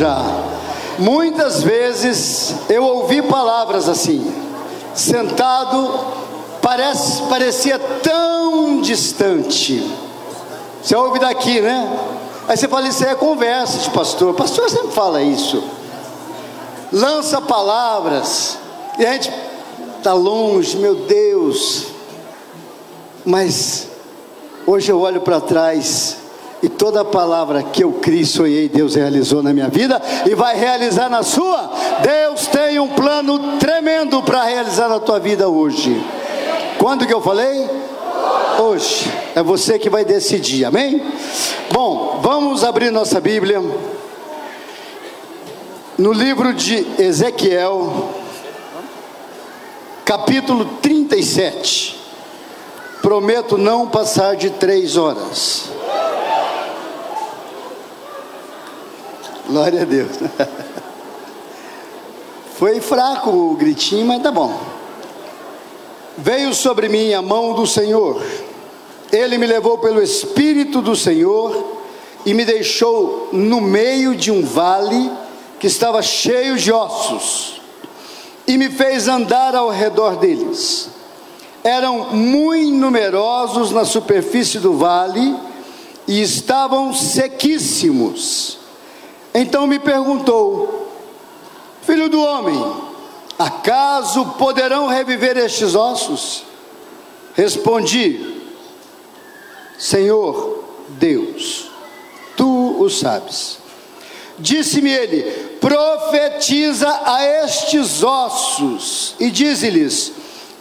já. Muitas vezes eu ouvi palavras assim, sentado, parece, parecia tão distante. Você ouve daqui, né? Aí você fala, isso aí é conversa de pastor. Pastor sempre fala isso. Lança palavras, e a gente está longe, meu Deus. Mas hoje eu olho para trás e toda palavra que eu criei, sonhei, Deus realizou na minha vida e vai realizar na sua. Deus tem um plano tremendo para realizar na tua vida hoje. Quando que eu falei? Hoje. É você que vai decidir, amém? Bom, vamos abrir nossa Bíblia no livro de Ezequiel, capítulo 37. Prometo não passar de três horas. Glória a Deus. Foi fraco o gritinho, mas tá bom. Veio sobre mim a mão do Senhor, ele me levou pelo Espírito do Senhor e me deixou no meio de um vale que estava cheio de ossos, e me fez andar ao redor deles. Eram muito numerosos na superfície do vale e estavam sequíssimos então me perguntou: Filho do homem, acaso poderão reviver estes ossos? Respondi: Senhor Deus, tu o sabes. Disse-me ele: Profetiza a estes ossos e dize-lhes: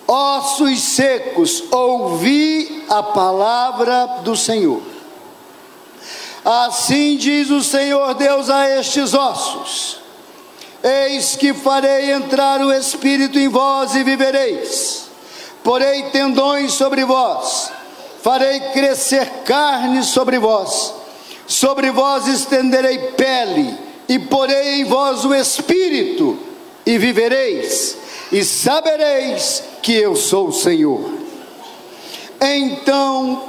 Ossos secos, ouvi a palavra do Senhor. Assim diz o Senhor Deus a estes ossos: Eis que farei entrar o Espírito em vós e vivereis. Porei tendões sobre vós, farei crescer carne sobre vós, sobre vós estenderei pele, e porei em vós o Espírito, e vivereis, e sabereis que eu sou o Senhor. Então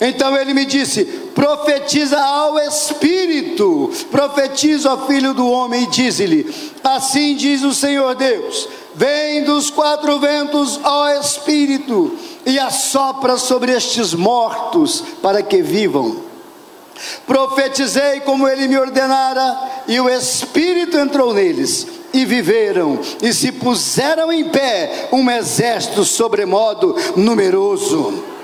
Então ele me disse: profetiza ao Espírito, profetiza ao Filho do Homem e diz-lhe: Assim diz o Senhor Deus: Vem dos quatro ventos, ó Espírito, e assopra sobre estes mortos, para que vivam. Profetizei como ele me ordenara, e o Espírito entrou neles, e viveram, e se puseram em pé um exército sobremodo numeroso.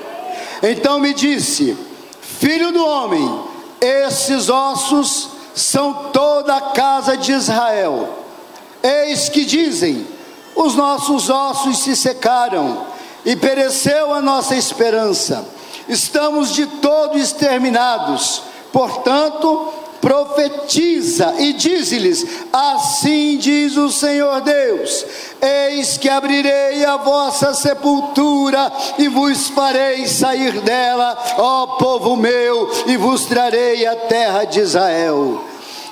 Então me disse: Filho do homem, esses ossos são toda a casa de Israel. Eis que dizem: os nossos ossos se secaram e pereceu a nossa esperança. Estamos de todo exterminados. Portanto, profetiza e diz-lhes: Assim diz o Senhor Deus: Eis que abrirei a vossa sepultura e vos farei sair dela, ó povo meu, e vos trarei a terra de Israel.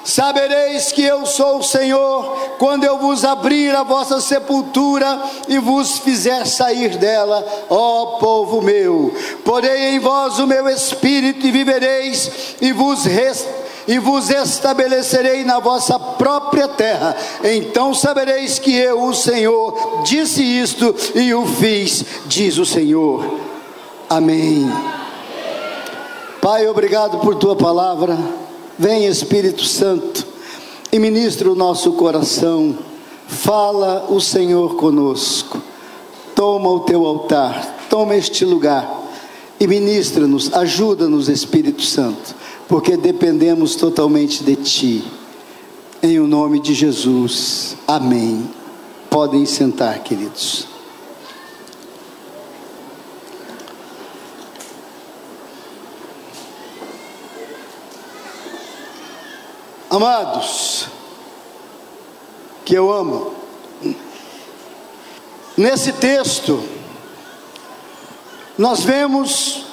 Sabereis que eu sou o Senhor, quando eu vos abrir a vossa sepultura e vos fizer sair dela, ó povo meu. Porei em vós o meu espírito e vivereis, e vos restaurarei e vos estabelecerei na vossa própria terra. Então sabereis que eu, o Senhor, disse isto e o fiz, diz o Senhor. Amém. Pai, obrigado por tua palavra. Vem, Espírito Santo, e ministra o nosso coração. Fala o Senhor conosco. Toma o teu altar, toma este lugar e ministra-nos, ajuda-nos, Espírito Santo porque dependemos totalmente de Ti. Em o nome de Jesus. Amém. Podem sentar, queridos. Amados, que eu amo, Nesse texto, nós vemos,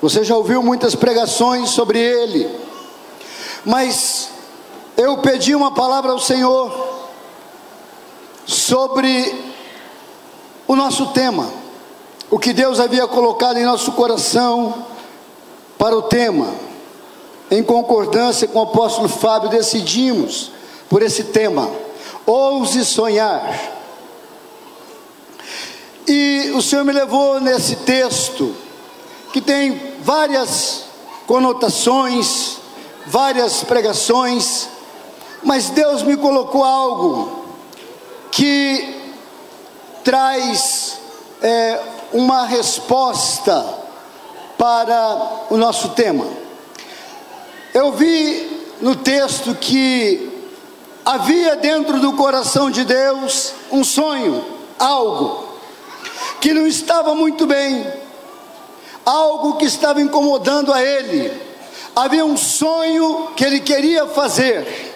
você já ouviu muitas pregações sobre ele, mas eu pedi uma palavra ao Senhor sobre o nosso tema, o que Deus havia colocado em nosso coração para o tema. Em concordância com o apóstolo Fábio, decidimos por esse tema: ouse sonhar. E o Senhor me levou nesse texto, que tem várias conotações, várias pregações, mas Deus me colocou algo que traz é, uma resposta para o nosso tema. Eu vi no texto que havia dentro do coração de Deus um sonho, algo que não estava muito bem, algo que estava incomodando a ele. Havia um sonho que ele queria fazer.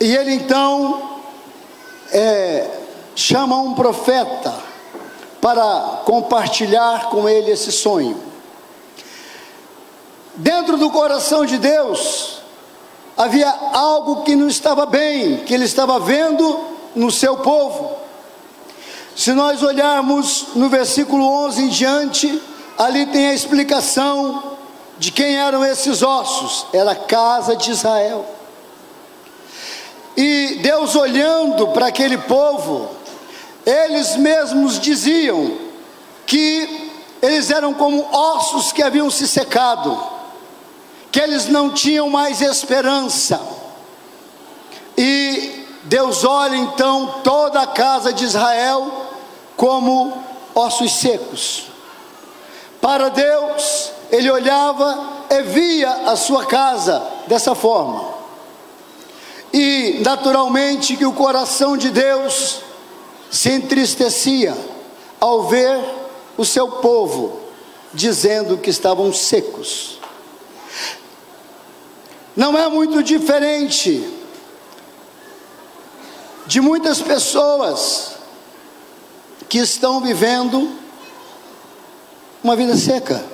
E ele então é, chama um profeta para compartilhar com ele esse sonho. Dentro do coração de Deus havia algo que não estava bem, que ele estava vendo no seu povo. Se nós olharmos no versículo 11 em diante, ali tem a explicação de quem eram esses ossos: era a casa de Israel. E Deus olhando para aquele povo, eles mesmos diziam que eles eram como ossos que haviam se secado, que eles não tinham mais esperança. E Deus olha então toda a casa de Israel como ossos secos. Para Deus, ele olhava e via a sua casa dessa forma. E naturalmente que o coração de Deus se entristecia ao ver o seu povo dizendo que estavam secos. Não é muito diferente de muitas pessoas que estão vivendo uma vida seca.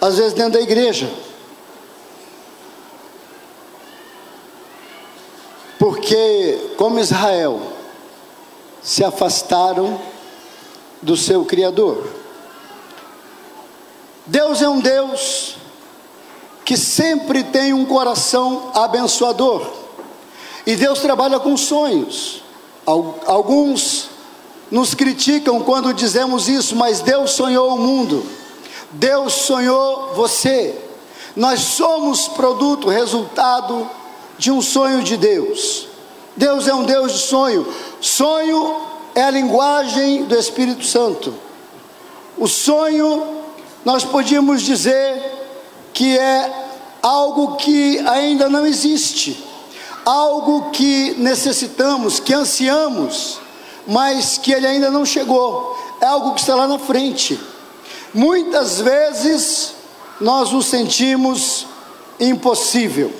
Às vezes dentro da igreja. Porque, como Israel, se afastaram do seu Criador. Deus é um Deus que sempre tem um coração abençoador. E Deus trabalha com sonhos. Alguns nos criticam quando dizemos isso, mas Deus sonhou o mundo, Deus sonhou você. Nós somos produto, resultado de um sonho de Deus. Deus é um Deus de sonho. Sonho é a linguagem do Espírito Santo. O sonho, nós podíamos dizer que é algo que ainda não existe algo que necessitamos, que ansiamos, mas que ele ainda não chegou, é algo que está lá na frente. Muitas vezes nós nos sentimos impossível.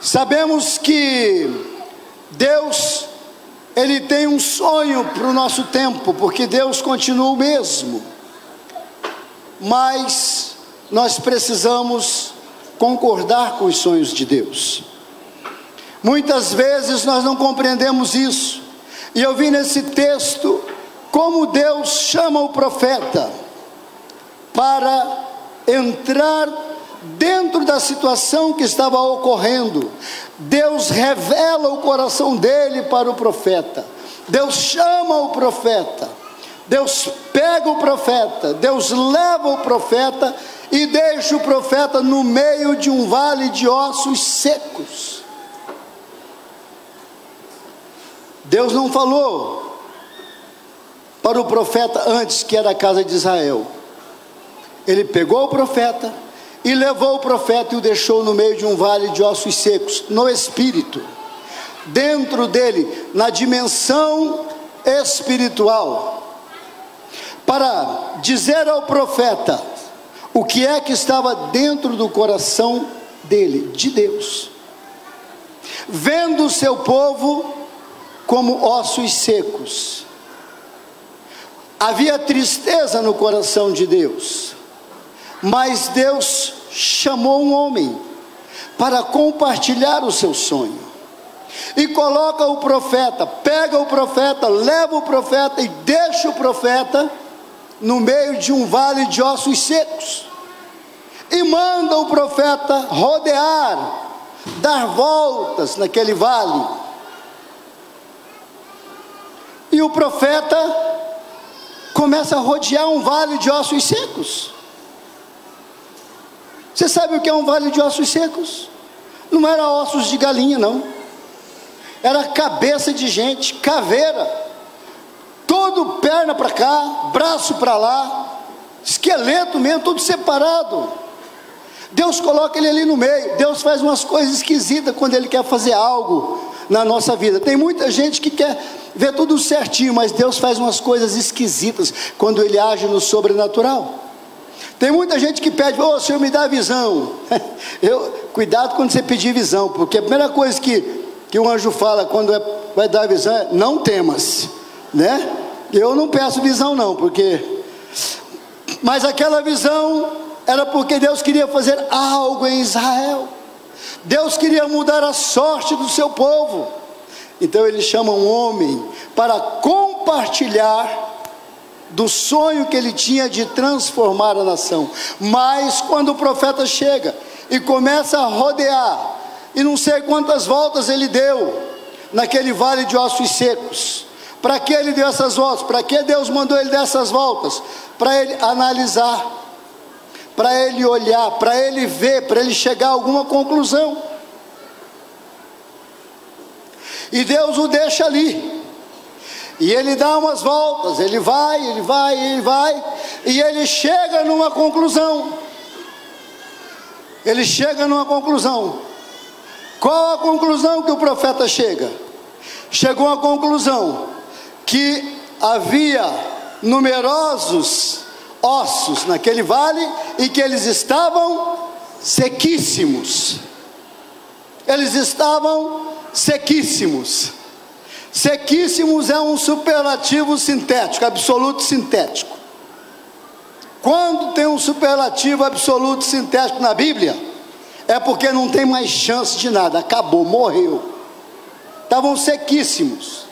Sabemos que Deus, Ele tem um sonho para o nosso tempo, porque Deus continua o mesmo, mas nós precisamos concordar com os sonhos de Deus. Muitas vezes nós não compreendemos isso. E eu vi nesse texto como Deus chama o profeta para entrar dentro da situação que estava ocorrendo. Deus revela o coração dele para o profeta. Deus chama o profeta. Deus pega o profeta. Deus leva o profeta e deixa o profeta no meio de um vale de ossos secos. Deus não falou para o profeta antes que era a casa de Israel. Ele pegou o profeta e levou o profeta e o deixou no meio de um vale de ossos secos, no espírito, dentro dele, na dimensão espiritual, para dizer ao profeta o que é que estava dentro do coração dele, de Deus. vendo o seu povo como ossos secos. Havia tristeza no coração de Deus, mas Deus chamou um homem para compartilhar o seu sonho. E coloca o profeta, pega o profeta, leva o profeta e deixa o profeta no meio de um vale de ossos secos. E manda o profeta rodear, dar voltas naquele vale. E o profeta começa a rodear um vale de ossos secos. Você sabe o que é um vale de ossos secos? Não era ossos de galinha, não. Era cabeça de gente, caveira. Todo perna para cá, braço para lá, esqueleto mesmo, todo separado. Deus coloca ele ali no meio. Deus faz umas coisas esquisitas quando ele quer fazer algo na nossa vida. Tem muita gente que quer ver tudo certinho, mas Deus faz umas coisas esquisitas quando ele age no sobrenatural. Tem muita gente que pede, ô oh, Senhor, me dá visão. Eu, cuidado quando você pedir visão, porque a primeira coisa que, que o anjo fala quando é, vai dar visão é: não temas, né? Eu não peço visão, não, porque. Mas aquela visão era porque Deus queria fazer algo em Israel. Deus queria mudar a sorte do seu povo. Então ele chama um homem para compartilhar do sonho que ele tinha de transformar a nação. Mas quando o profeta chega e começa a rodear, e não sei quantas voltas ele deu naquele vale de ossos secos. Para que ele deu essas voltas? Para que Deus mandou ele dessas voltas? Para ele analisar, para ele olhar, para ele ver, para ele chegar a alguma conclusão. E Deus o deixa ali. E ele dá umas voltas, ele vai, ele vai, ele vai, e ele chega numa conclusão. Ele chega numa conclusão. Qual a conclusão que o profeta chega? Chegou à conclusão que havia numerosos ossos naquele vale e que eles estavam sequíssimos. Eles estavam sequíssimos. Sequíssimos é um superlativo sintético, absoluto sintético. Quando tem um superlativo absoluto sintético na Bíblia, é porque não tem mais chance de nada, acabou, morreu. Estavam sequíssimos.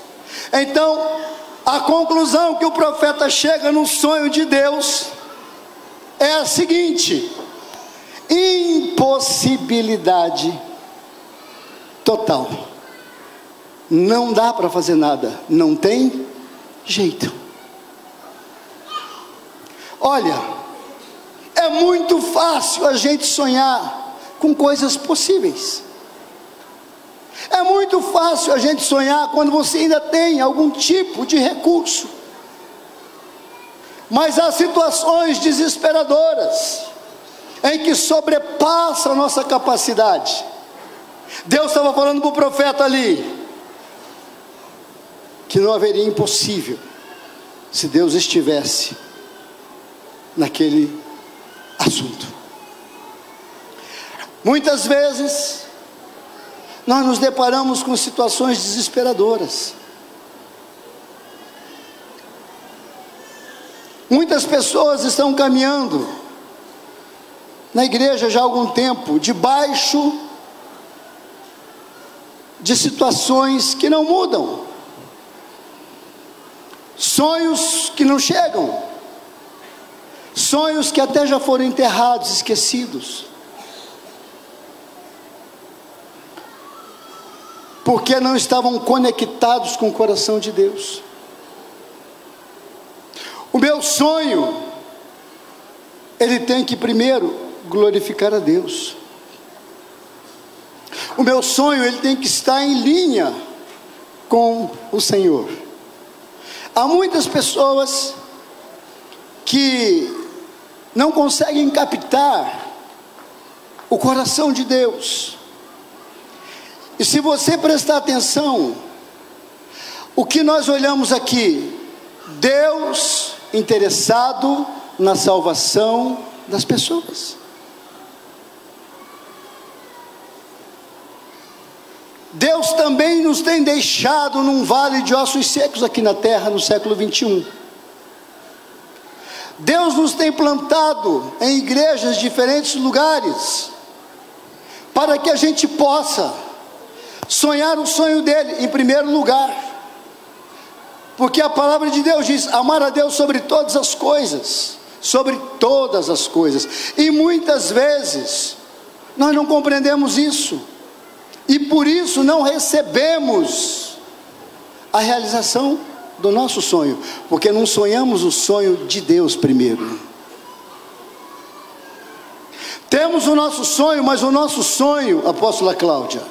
Então, a conclusão que o profeta chega no sonho de Deus é a seguinte: impossibilidade total não dá para fazer nada, não tem jeito. Olha, é muito fácil a gente sonhar com coisas possíveis. É muito fácil a gente sonhar quando você ainda tem algum tipo de recurso. Mas há situações desesperadoras em que sobrepassa a nossa capacidade. Deus estava falando para o profeta ali: que não haveria impossível se Deus estivesse naquele assunto. Muitas vezes, nós nos deparamos com situações desesperadoras. Muitas pessoas estão caminhando na igreja já há algum tempo, debaixo de situações que não mudam sonhos que não chegam, sonhos que até já foram enterrados, esquecidos. Porque não estavam conectados com o coração de Deus. O meu sonho, ele tem que primeiro glorificar a Deus. O meu sonho, ele tem que estar em linha com o Senhor. Há muitas pessoas que não conseguem captar o coração de Deus. E se você prestar atenção, o que nós olhamos aqui, Deus interessado na salvação das pessoas. Deus também nos tem deixado num vale de ossos secos aqui na terra no século 21. Deus nos tem plantado em igrejas de diferentes lugares, para que a gente possa sonhar o sonho dele, em primeiro lugar, porque a palavra de Deus diz: amar a Deus sobre todas as coisas, sobre todas as coisas, e muitas vezes nós não compreendemos isso, e por isso não recebemos a realização do nosso sonho, porque não sonhamos o sonho de Deus primeiro. Temos o nosso sonho, mas o nosso sonho, apóstola Cláudia,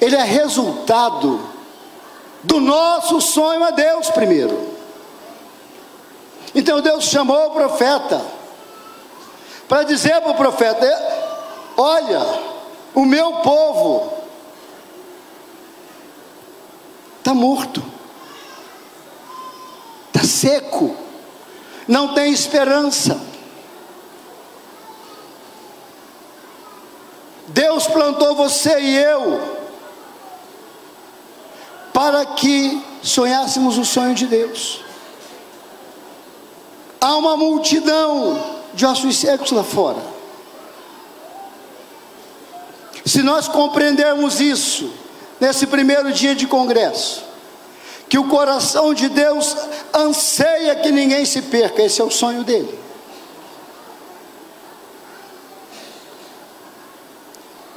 ele é resultado do nosso sonho a Deus primeiro. Então Deus chamou o profeta para dizer para o profeta: Olha, o meu povo está morto está seco, não tem esperança. Deus plantou você e eu para que sonhássemos o sonho de Deus. Há uma multidão de ossos secos lá fora. Se nós compreendermos isso, nesse primeiro dia de congresso, que o coração de Deus anseia que ninguém se perca, esse é o sonho dele.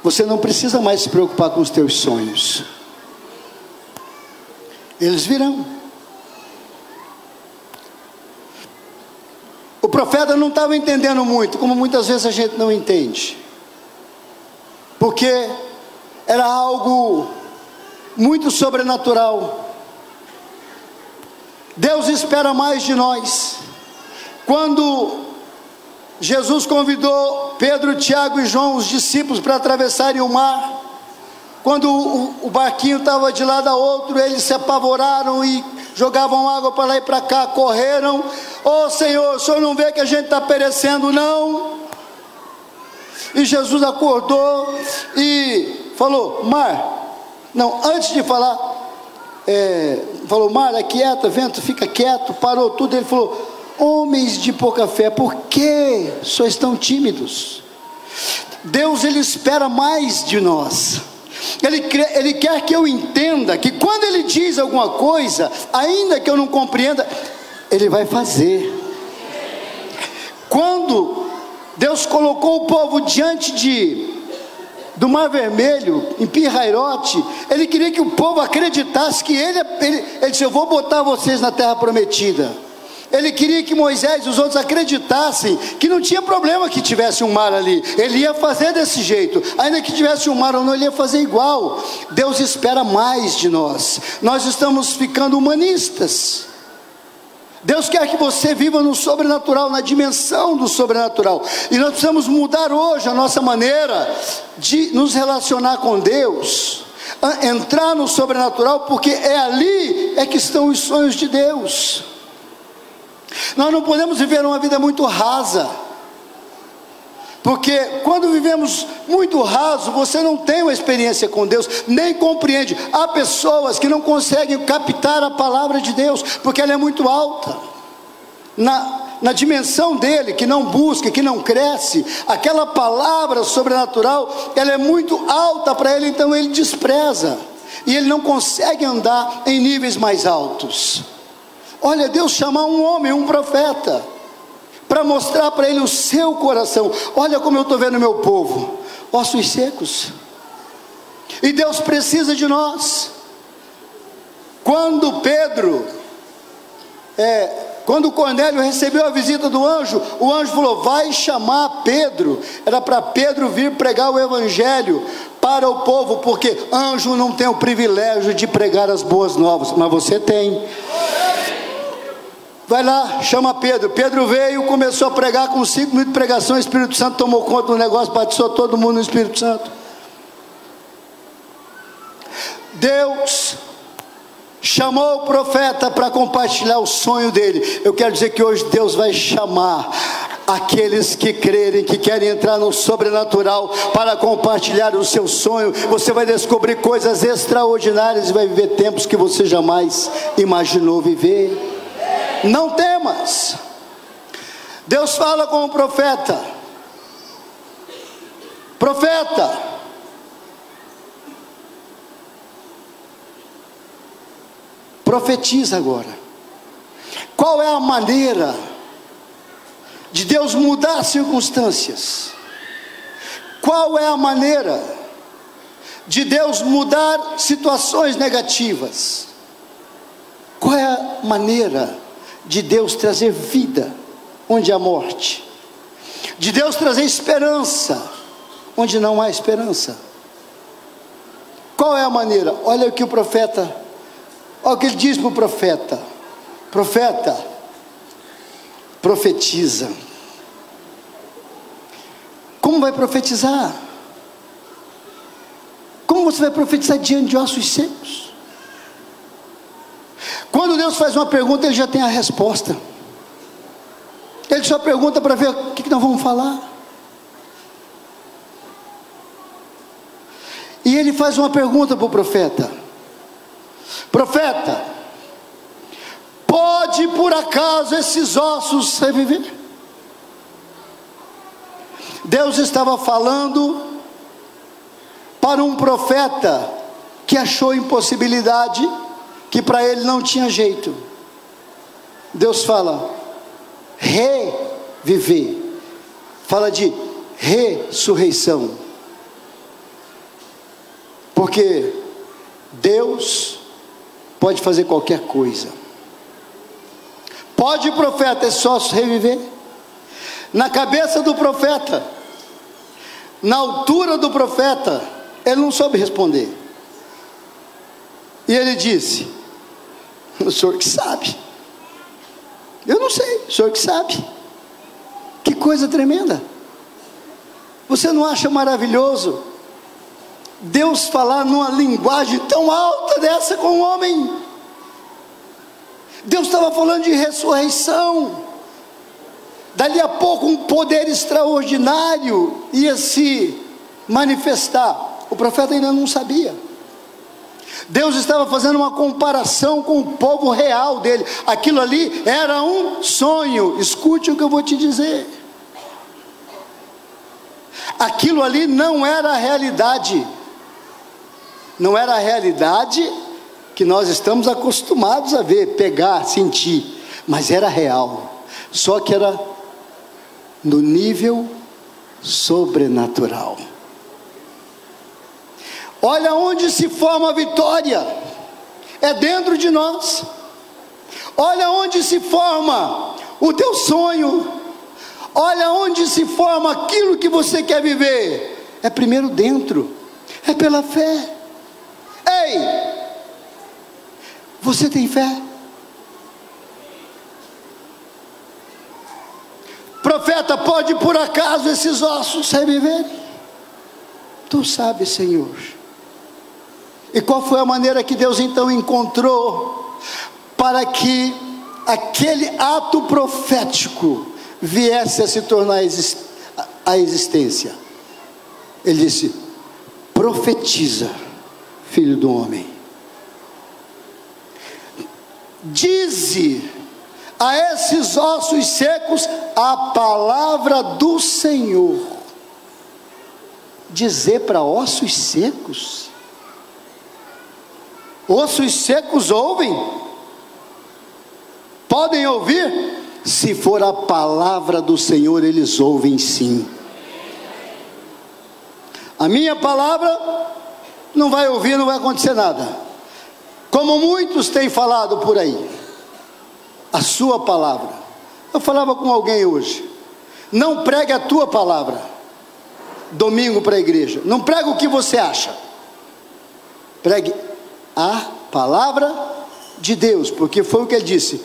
Você não precisa mais se preocupar com os teus sonhos. Eles virão. O profeta não estava entendendo muito, como muitas vezes a gente não entende. Porque era algo muito sobrenatural. Deus espera mais de nós. Quando Jesus convidou Pedro, Tiago e João, os discípulos, para atravessarem o mar, quando o, o barquinho estava de lado a outro, eles se apavoraram e jogavam água para lá e para cá, correram. Oh Senhor, o Senhor não vê que a gente está perecendo, não? E Jesus acordou e falou: Mar, não, antes de falar, é, falou: Mar, aquieta, vento, fica quieto, parou tudo. Ele falou: Homens de pouca fé, por que sois tão tímidos? Deus, Ele espera mais de nós. Ele, ele quer que eu entenda que quando Ele diz alguma coisa, ainda que eu não compreenda, Ele vai fazer. Quando Deus colocou o povo diante de do Mar Vermelho, em Pirrairote, ele queria que o povo acreditasse que ele, ele, ele disse: Eu vou botar vocês na terra prometida. Ele queria que Moisés e os outros acreditassem que não tinha problema que tivesse um mar ali, ele ia fazer desse jeito, ainda que tivesse um mar ou não, ele ia fazer igual. Deus espera mais de nós, nós estamos ficando humanistas. Deus quer que você viva no sobrenatural, na dimensão do sobrenatural. E nós precisamos mudar hoje a nossa maneira de nos relacionar com Deus, entrar no sobrenatural, porque é ali é que estão os sonhos de Deus. Nós não podemos viver uma vida muito rasa. Porque quando vivemos muito raso, você não tem uma experiência com Deus, nem compreende. Há pessoas que não conseguem captar a palavra de Deus, porque ela é muito alta. Na, na dimensão dele, que não busca, que não cresce, aquela palavra sobrenatural, ela é muito alta para ele, então ele despreza. E ele não consegue andar em níveis mais altos. Olha, Deus chamar um homem, um profeta para mostrar para ele o seu coração. Olha como eu estou vendo meu povo, ossos secos. E Deus precisa de nós. Quando Pedro, é, quando Cornélio recebeu a visita do anjo, o anjo falou: Vai chamar Pedro. Era para Pedro vir pregar o evangelho para o povo, porque anjo não tem o privilégio de pregar as boas novas, mas você tem. Vai lá, chama Pedro. Pedro veio, começou a pregar com cinco minutos de pregação. O Espírito Santo tomou conta do negócio, batizou todo mundo no Espírito Santo. Deus chamou o profeta para compartilhar o sonho dele. Eu quero dizer que hoje Deus vai chamar Aqueles que crerem, que querem entrar no sobrenatural para compartilhar o seu sonho, você vai descobrir coisas extraordinárias e vai viver tempos que você jamais imaginou viver. Não temas. Deus fala com o profeta: Profeta, profetiza agora. Qual é a maneira de Deus mudar as circunstâncias? Qual é a maneira de Deus mudar situações negativas? Qual é a maneira de Deus trazer vida onde há morte? De Deus trazer esperança onde não há esperança? Qual é a maneira? Olha o que o profeta, olha o que ele diz para o profeta: Profeta, profetiza. Como vai profetizar? Como você vai profetizar diante de ossos secos? Quando Deus faz uma pergunta, Ele já tem a resposta. Ele só pergunta para ver o que nós vamos falar. E ele faz uma pergunta para o profeta: Profeta, Pode por acaso esses ossos reviver? Deus estava falando para um profeta que achou impossibilidade, que para ele não tinha jeito. Deus fala, reviver, fala de ressurreição, porque Deus pode fazer qualquer coisa. Pode profeta esse sócio reviver? Na cabeça do profeta, na altura do profeta, ele não soube responder. E ele disse: O senhor que sabe. Eu não sei, o senhor que sabe. Que coisa tremenda. Você não acha maravilhoso Deus falar numa linguagem tão alta dessa com o homem? Deus estava falando de ressurreição. Dali a pouco um poder extraordinário ia se manifestar. O profeta ainda não sabia. Deus estava fazendo uma comparação com o povo real dele. Aquilo ali era um sonho. Escute o que eu vou te dizer. Aquilo ali não era a realidade. Não era a realidade que nós estamos acostumados a ver, pegar, sentir, mas era real, só que era no nível sobrenatural. Olha onde se forma a vitória, é dentro de nós. Olha onde se forma o teu sonho, olha onde se forma aquilo que você quer viver. É primeiro dentro, é pela fé. Ei, você tem fé? Profeta, pode por acaso esses ossos reviverem? Tu sabes, Senhor. E qual foi a maneira que Deus então encontrou para que aquele ato profético viesse a se tornar a existência? Ele disse: profetiza, filho do homem. Dize a esses ossos secos a palavra do Senhor. Dizer para ossos secos? Ossos secos ouvem? Podem ouvir? Se for a palavra do Senhor, eles ouvem sim. A minha palavra não vai ouvir, não vai acontecer nada. Como muitos têm falado por aí, a sua palavra. Eu falava com alguém hoje. Não pregue a tua palavra. Domingo para a igreja. Não pregue o que você acha. Pregue a palavra de Deus, porque foi o que ele disse.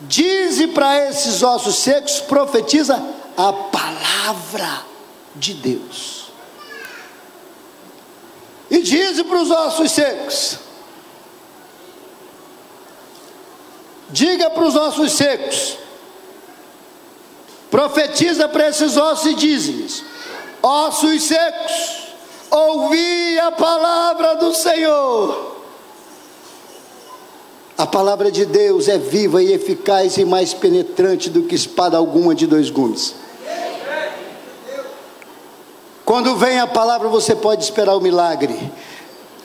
Dize para esses ossos secos, profetiza a palavra de Deus. E dize para os ossos secos: Diga para os ossos secos: Profetiza para esses ossos e diz-lhes: Ossos secos, ouvi a palavra do Senhor. A palavra de Deus é viva e eficaz e mais penetrante do que espada alguma de dois gumes. Quando vem a palavra, você pode esperar o milagre.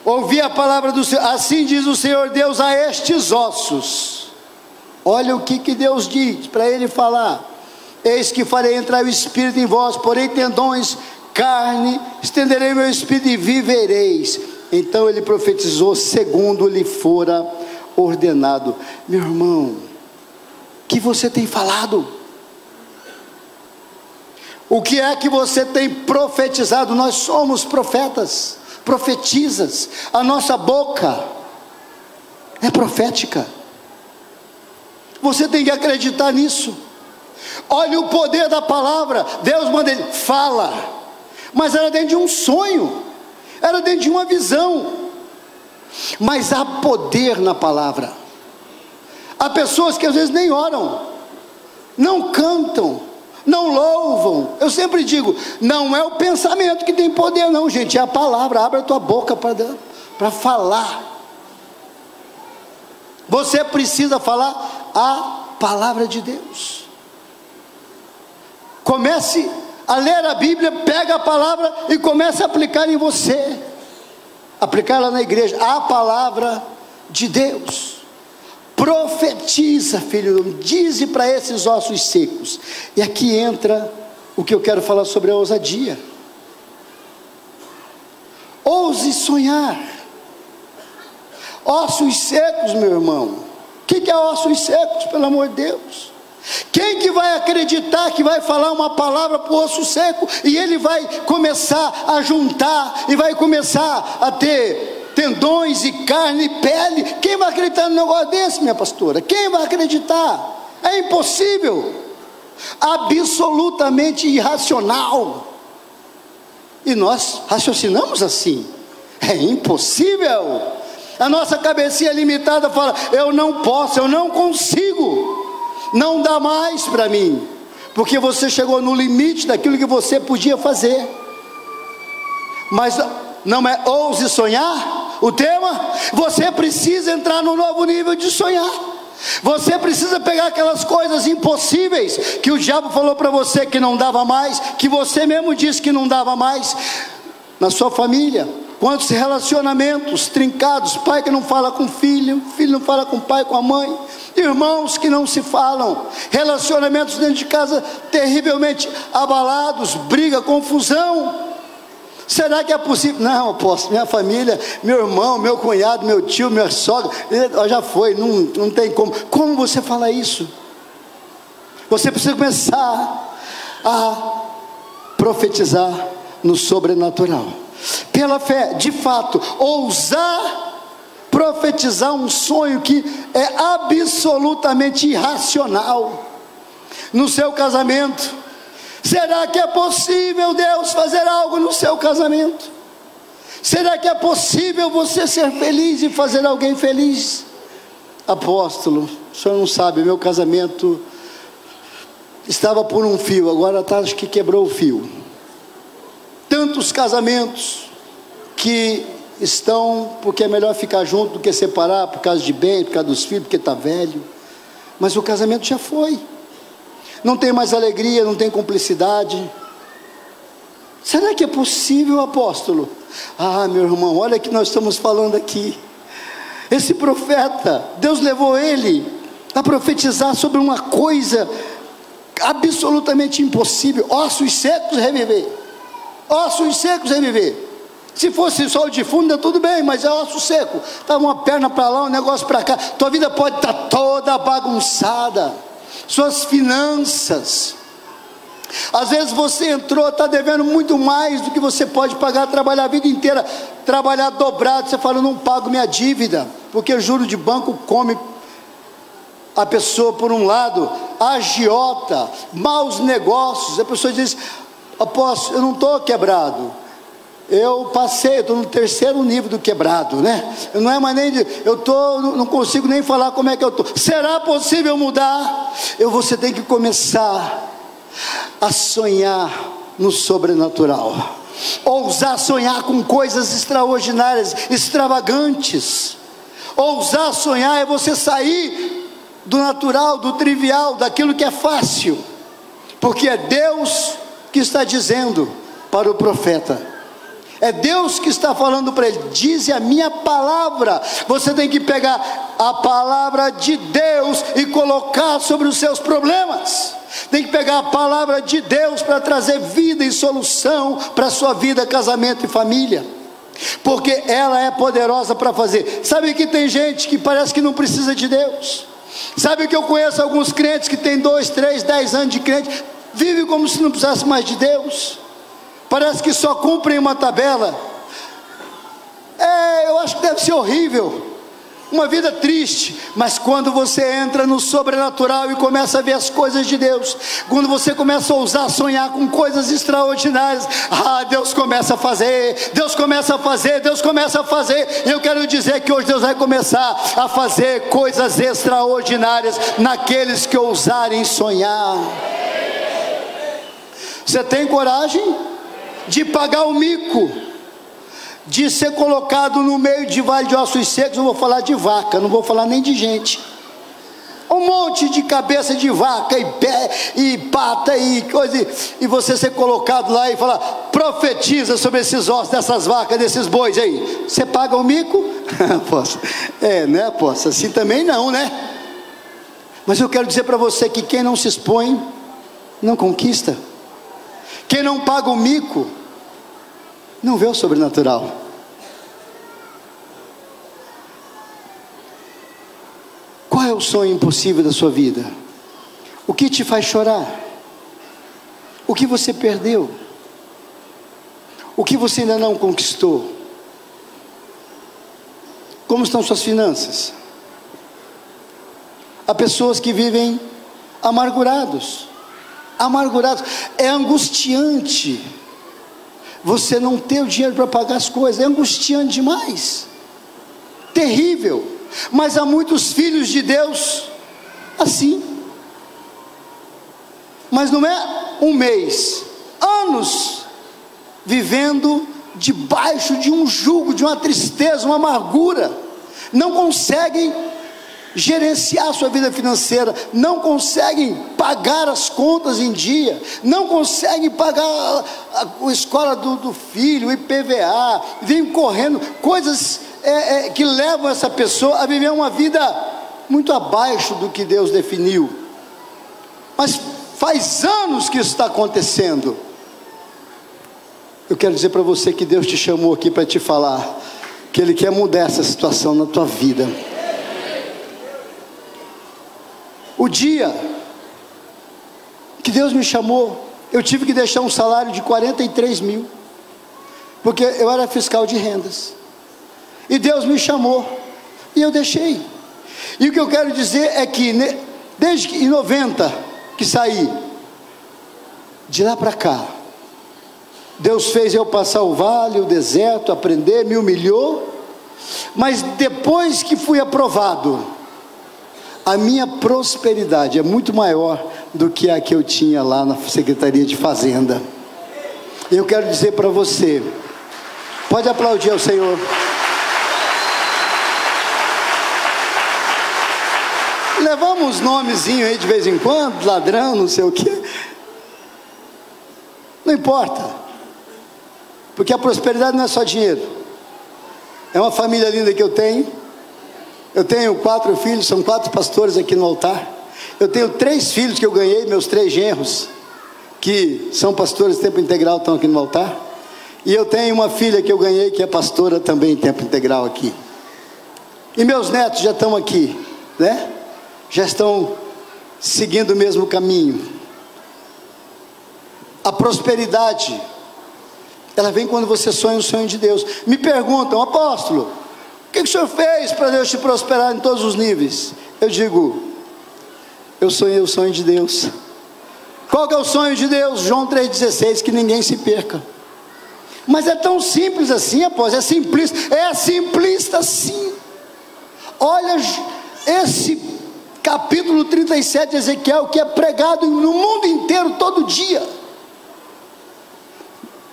Ouvir a palavra do Senhor, assim diz o Senhor Deus a estes ossos. Olha o que, que Deus diz para ele falar: Eis que farei entrar o espírito em vós, porém tendões, carne, estenderei meu espírito e vivereis. Então ele profetizou segundo lhe fora ordenado. Meu irmão, que você tem falado? O que é que você tem profetizado? Nós somos profetas, profetizas. A nossa boca é profética. Você tem que acreditar nisso. Olha o poder da palavra. Deus manda ele, fala. Mas era dentro de um sonho, era dentro de uma visão. Mas há poder na palavra. Há pessoas que às vezes nem oram, não cantam, não louvam. Eu sempre digo: não é o pensamento que tem poder, não, gente, é a palavra. Abre a tua boca para falar. Você precisa falar a palavra de Deus. Comece a ler a Bíblia, pega a palavra e comece a aplicar em você. Aplicar lá na igreja a palavra de Deus. Profetiza, filho, dize para esses ossos secos. E aqui entra o que eu quero falar sobre a ousadia. Ouse sonhar. Ossos secos, meu irmão. O que é ossos secos, pelo amor de Deus? Quem que vai acreditar que vai falar uma palavra para o osso seco e ele vai começar a juntar e vai começar a ter tendões e carne e pele? Quem vai acreditar num negócio desse, minha pastora? Quem vai acreditar? É impossível, absolutamente irracional. E nós raciocinamos assim. É impossível. A nossa cabecinha limitada fala: eu não posso, eu não consigo não dá mais para mim, porque você chegou no limite daquilo que você podia fazer. Mas não é ouse sonhar o tema? Você precisa entrar no novo nível de sonhar. Você precisa pegar aquelas coisas impossíveis que o diabo falou para você que não dava mais, que você mesmo disse que não dava mais na sua família. Quantos relacionamentos trincados, pai que não fala com filho, filho não fala com pai, com a mãe, irmãos que não se falam, relacionamentos dentro de casa terrivelmente abalados, briga, confusão. Será que é possível? Não, apóstolo, minha família, meu irmão, meu cunhado, meu tio, minha sogra, já foi, não, não tem como. Como você fala isso? Você precisa começar a profetizar no sobrenatural. Pela fé, de fato, ousar profetizar um sonho que é absolutamente irracional no seu casamento. Será que é possível Deus fazer algo no seu casamento? Será que é possível você ser feliz e fazer alguém feliz? Apóstolo, o senhor não sabe, meu casamento estava por um fio, agora tá, acho que quebrou o fio. Tantos casamentos que estão porque é melhor ficar junto do que separar por causa de bem, por causa dos filhos, porque está velho. Mas o casamento já foi. Não tem mais alegria, não tem cumplicidade. Será que é possível, apóstolo? Ah, meu irmão, olha que nós estamos falando aqui. Esse profeta, Deus levou ele a profetizar sobre uma coisa absolutamente impossível: ossos secos reviver. Ossos secos reviver. Se fosse só o defunto, tudo bem, mas é osso seco. Tá uma perna para lá, um negócio para cá. Tua vida pode estar tá toda bagunçada. Suas finanças. Às vezes você entrou, está devendo muito mais do que você pode pagar, trabalhar a vida inteira, trabalhar dobrado. Você fala, não pago minha dívida, porque juro de banco come a pessoa por um lado, agiota, maus negócios. A pessoa diz: Apóstolo, eu não estou quebrado, eu passei, estou no terceiro nível do quebrado, né? Eu não é mais nem, de, eu tô, não consigo nem falar como é que eu estou. Será possível mudar? Eu, você tem que começar a sonhar no sobrenatural. Ousar sonhar com coisas extraordinárias, extravagantes. Ousar sonhar é você sair do natural, do trivial, daquilo que é fácil, porque é Deus que está dizendo para o profeta. É Deus que está falando para ele: dize a minha palavra. Você tem que pegar a palavra de Deus e colocar sobre os seus problemas. Tem que pegar a palavra de Deus para trazer vida e solução para a sua vida, casamento e família. Porque ela é poderosa para fazer. Sabe que tem gente que parece que não precisa de Deus. Sabe que eu conheço alguns crentes que têm dois, três, dez anos de crente, vivem como se não precisasse mais de Deus parece que só cumprem uma tabela. É, eu acho que deve ser horrível, uma vida triste, mas quando você entra no sobrenatural e começa a ver as coisas de Deus, quando você começa a ousar sonhar com coisas extraordinárias, ah, Deus começa a fazer, Deus começa a fazer, Deus começa a fazer. Eu quero dizer que hoje Deus vai começar a fazer coisas extraordinárias naqueles que ousarem sonhar. Você tem coragem? De pagar o mico, de ser colocado no meio de vale de ossos secos. Eu vou falar de vaca, não vou falar nem de gente. Um monte de cabeça de vaca e pé e pata e coisa, e você ser colocado lá e falar, profetiza sobre esses ossos dessas vacas, desses bois aí. Você paga o mico? posso. É, né? Posso. Assim também não, né? Mas eu quero dizer para você que quem não se expõe, não conquista. Quem não paga o mico, não vê o sobrenatural. Qual é o sonho impossível da sua vida? O que te faz chorar? O que você perdeu? O que você ainda não conquistou? Como estão suas finanças? Há pessoas que vivem amargurados. Amargurados. É angustiante você não ter o dinheiro para pagar as coisas, é angustiante demais, terrível. Mas há muitos filhos de Deus assim. Mas não é um mês, anos vivendo debaixo de um jugo, de uma tristeza, uma amargura, não conseguem gerenciar sua vida financeira, não conseguem pagar as contas em dia, não conseguem pagar a, a, a escola do, do, filho, IPVA, vem correndo, coisas é, é, que levam essa pessoa a viver uma vida muito abaixo do que Deus definiu. Mas faz anos que isso está acontecendo. Eu quero dizer para você que Deus te chamou aqui para te falar que Ele quer mudar essa situação na tua vida. O dia que Deus me chamou, eu tive que deixar um salário de 43 mil, porque eu era fiscal de rendas. E Deus me chamou, e eu deixei. E o que eu quero dizer é que, desde que, em 90 que saí, de lá para cá, Deus fez eu passar o vale, o deserto, aprender, me humilhou, mas depois que fui aprovado, a minha prosperidade é muito maior do que a que eu tinha lá na Secretaria de Fazenda. Eu quero dizer para você, pode aplaudir ao Senhor. Levamos uns nomezinhos aí de vez em quando, ladrão, não sei o quê. Não importa. Porque a prosperidade não é só dinheiro. É uma família linda que eu tenho eu tenho quatro filhos, são quatro pastores aqui no altar. Eu tenho três filhos que eu ganhei, meus três genros, que são pastores tempo integral, estão aqui no altar. E eu tenho uma filha que eu ganhei, que é pastora também em tempo integral aqui. E meus netos já estão aqui, né? Já estão seguindo o mesmo caminho. A prosperidade, ela vem quando você sonha o sonho de Deus. Me perguntam, apóstolo, o que, que o senhor fez para Deus te prosperar em todos os níveis? Eu digo, eu sonhei o sonho de Deus. Qual que é o sonho de Deus? João 3,16, que ninguém se perca. Mas é tão simples assim, após, é simplista, é simplista sim. Olha esse capítulo 37 de Ezequiel, que é pregado no mundo inteiro todo dia.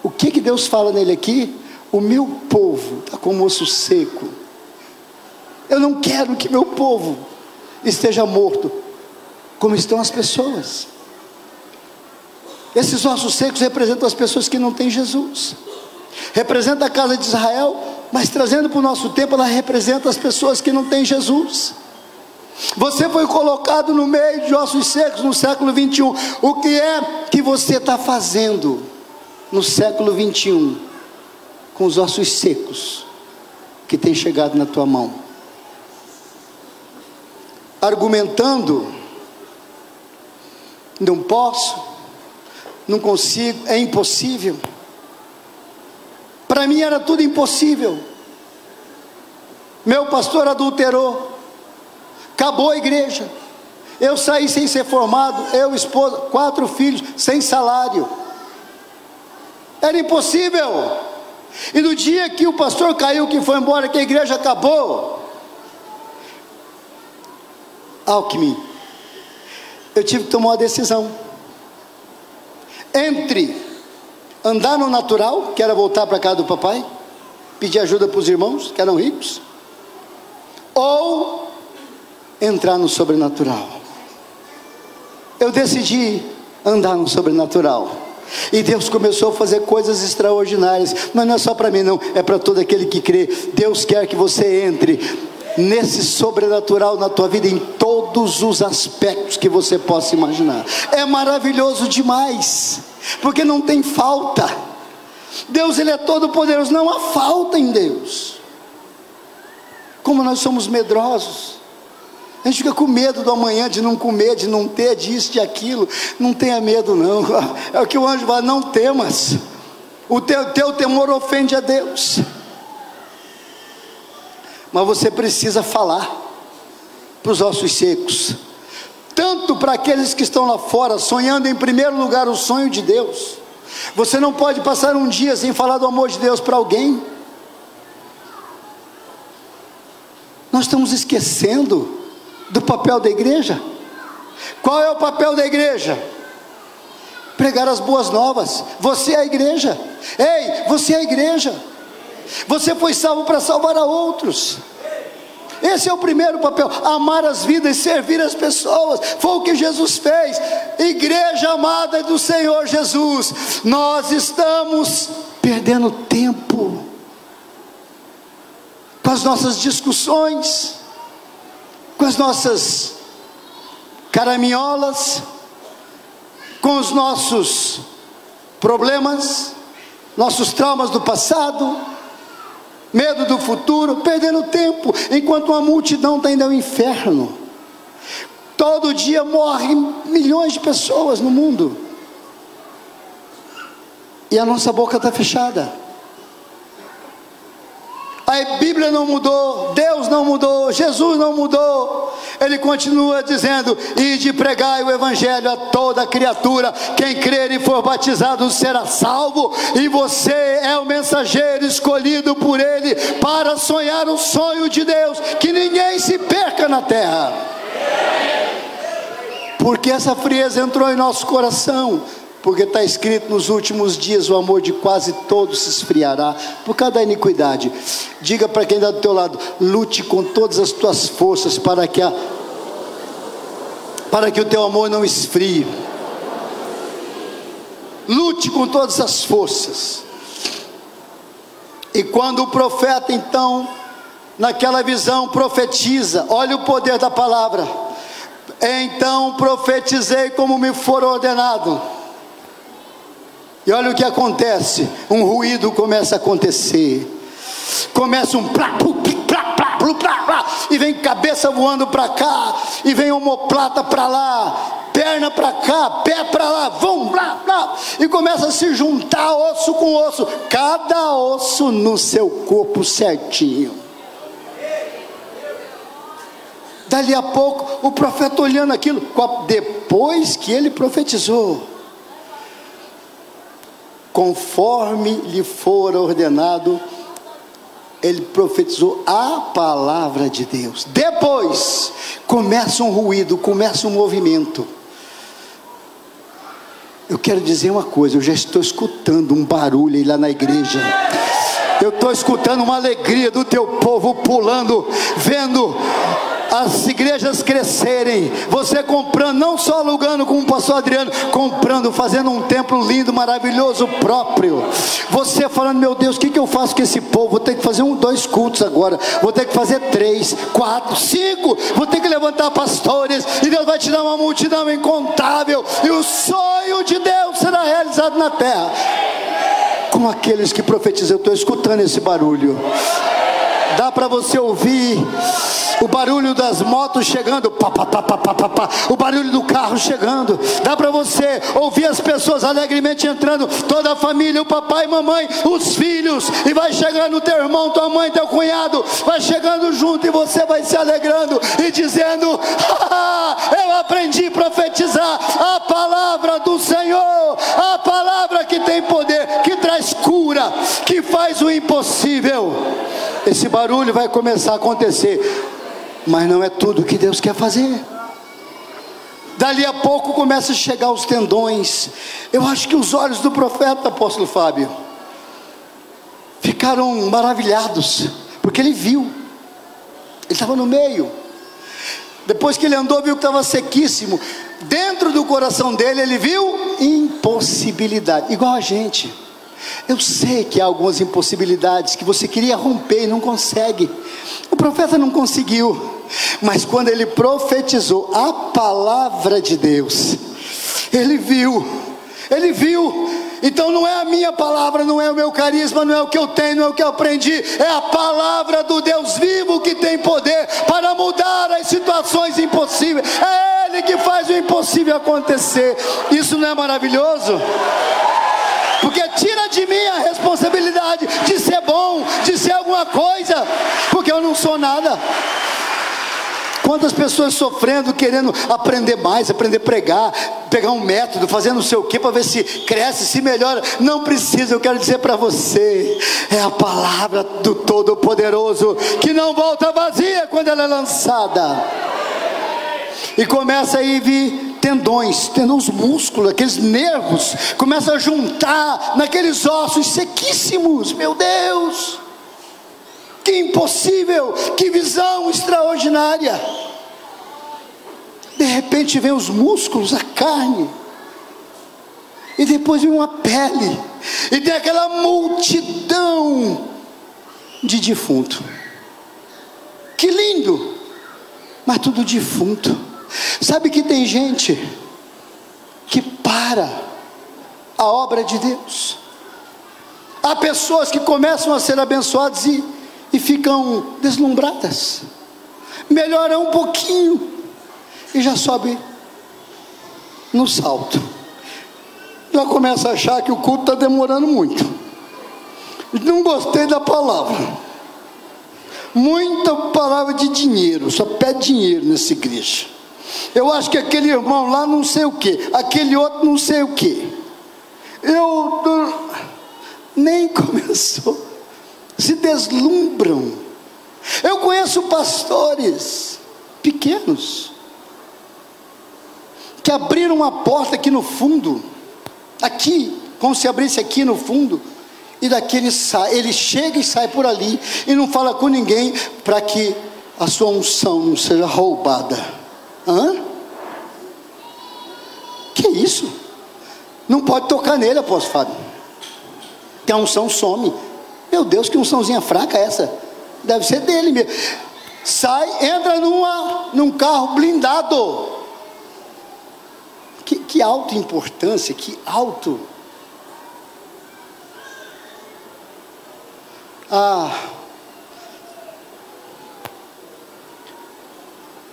O que, que Deus fala nele aqui? O meu povo está como osso seco. Eu não quero que meu povo esteja morto, como estão as pessoas. Esses ossos secos representam as pessoas que não têm Jesus. Representa a casa de Israel, mas trazendo para o nosso tempo, ela representa as pessoas que não têm Jesus. Você foi colocado no meio de ossos secos no século 21. O que é que você está fazendo no século 21 com os ossos secos que tem chegado na tua mão? Argumentando, não posso, não consigo, é impossível. Para mim era tudo impossível. Meu pastor adulterou, acabou a igreja. Eu saí sem ser formado, eu, esposa, quatro filhos, sem salário. Era impossível. E no dia que o pastor caiu, que foi embora, que a igreja acabou, Alckmin, eu tive que tomar uma decisão. Entre andar no natural, que era voltar para casa do papai, pedir ajuda para os irmãos, que eram ricos, ou entrar no sobrenatural. Eu decidi andar no sobrenatural. E Deus começou a fazer coisas extraordinárias, mas não é só para mim, não, é para todo aquele que crê. Deus quer que você entre nesse sobrenatural na tua vida em todos os aspectos que você possa imaginar. É maravilhoso demais, porque não tem falta. Deus ele é todo poderoso, não há falta em Deus. Como nós somos medrosos. A gente fica com medo do amanhã, de não comer, de não ter, disso, de aquilo. Não tenha medo, não. É o que o anjo fala: não temas. O teu, teu temor ofende a Deus. Mas você precisa falar para os ossos secos, tanto para aqueles que estão lá fora, sonhando em primeiro lugar o sonho de Deus. Você não pode passar um dia sem falar do amor de Deus para alguém. Nós estamos esquecendo do papel da igreja. Qual é o papel da igreja? Pregar as boas novas. Você é a igreja. Ei, você é a igreja. Você foi salvo para salvar a outros. Esse é o primeiro papel: amar as vidas, servir as pessoas. Foi o que Jesus fez. Igreja amada do Senhor Jesus, nós estamos perdendo tempo com as nossas discussões com as nossas caraminholas, com os nossos problemas, nossos traumas do passado, medo do futuro, perdendo tempo, enquanto uma multidão está indo ao inferno. Todo dia morrem milhões de pessoas no mundo. E a nossa boca está fechada. A Bíblia não mudou, Deus não mudou, Jesus não mudou. Ele continua dizendo: E de pregar o Evangelho a toda criatura. Quem crer e for batizado será salvo. E você é o mensageiro escolhido por Ele para sonhar o sonho de Deus. Que ninguém se perca na terra. Porque essa frieza entrou em nosso coração porque está escrito nos últimos dias o amor de quase todos se esfriará por cada iniquidade. Diga para quem está do teu lado, lute com todas as tuas forças para que a para que o teu amor não esfrie. Lute com todas as forças. E quando o profeta então, naquela visão, profetiza, olha o poder da palavra. Então profetizei como me for ordenado e olha o que acontece: um ruído começa a acontecer. Começa um plá, plá, plá, plá, plá, plá, e vem cabeça voando para cá, e vem omoplata para lá, perna para cá, pé para lá, vão, blá, blá, e começa a se juntar osso com osso, cada osso no seu corpo certinho. Dali a pouco, o profeta olhando aquilo, depois que ele profetizou, conforme lhe for ordenado, ele profetizou a palavra de Deus. Depois, começa um ruído, começa um movimento. Eu quero dizer uma coisa, eu já estou escutando um barulho aí lá na igreja. Eu estou escutando uma alegria do teu povo pulando, vendo as igrejas crescerem, você comprando, não só alugando como o pastor Adriano, comprando, fazendo um templo lindo, maravilhoso próprio. Você falando, meu Deus, o que, que eu faço com esse povo? Vou ter que fazer um, dois cultos agora, vou ter que fazer três, quatro, cinco, vou ter que levantar pastores, e Deus vai te dar uma multidão incontável, e o sonho de Deus será realizado na terra. Com aqueles que profetizam, eu estou escutando esse barulho. Dá para você ouvir o barulho das motos chegando, pá, pá, pá, pá, pá, pá, o barulho do carro chegando. Dá para você ouvir as pessoas alegremente entrando, toda a família, o papai mamãe, os filhos, e vai chegando teu irmão, tua mãe, teu cunhado, vai chegando junto e você vai se alegrando e dizendo: Eu aprendi a profetizar a palavra do Senhor, a palavra que tem poder, que traz cura, que faz o impossível. Esse barulho vai começar a acontecer mas não é tudo que Deus quer fazer. Dali a pouco começa a chegar os tendões. Eu acho que os olhos do profeta, apóstolo Fábio, ficaram maravilhados, porque ele viu, ele estava no meio. Depois que ele andou, viu que estava sequíssimo. Dentro do coração dele, ele viu impossibilidade, igual a gente. Eu sei que há algumas impossibilidades que você queria romper e não consegue. O profeta não conseguiu. Mas quando ele profetizou a palavra de Deus, ele viu, ele viu. Então não é a minha palavra, não é o meu carisma, não é o que eu tenho, não é o que eu aprendi, é a palavra do Deus vivo que tem poder para mudar as situações impossíveis. É Ele que faz o impossível acontecer. Isso não é maravilhoso? Porque tira de mim a responsabilidade de ser bom, de ser alguma coisa, porque eu não sou nada. Quantas pessoas sofrendo, querendo aprender mais, aprender a pregar, pegar um método, fazer não sei o que para ver se cresce, se melhora. Não precisa, eu quero dizer para você: é a palavra do Todo-Poderoso que não volta vazia quando ela é lançada. E começa aí vir tendões, tendões músculos, aqueles nervos, começa a juntar naqueles ossos sequíssimos, meu Deus! Que impossível, que visão extraordinária. De repente vem os músculos, a carne, e depois vem uma pele, e tem aquela multidão de defunto. Que lindo, mas tudo defunto. Sabe que tem gente que para a obra de Deus. Há pessoas que começam a ser abençoadas e e ficam deslumbradas. Melhora um pouquinho e já sobe no salto. Já começa a achar que o culto está demorando muito. Não gostei da palavra. Muita palavra de dinheiro, só pede dinheiro nessa igreja. Eu acho que aquele irmão lá não sei o que, aquele outro não sei o que. Eu, nem começou se deslumbram. Eu conheço pastores pequenos que abriram uma porta aqui no fundo, aqui, como se abrisse aqui no fundo, e daqui ele sai, ele chega e sai por ali e não fala com ninguém para que a sua unção não seja roubada. Hã? Que isso? Não pode tocar nele, apóstolo Fábio. Que a unção some. Meu Deus, que unçãozinha fraca essa. Deve ser dele mesmo. Sai, entra numa, num carro blindado. Que, que alta importância, que alto. Ah.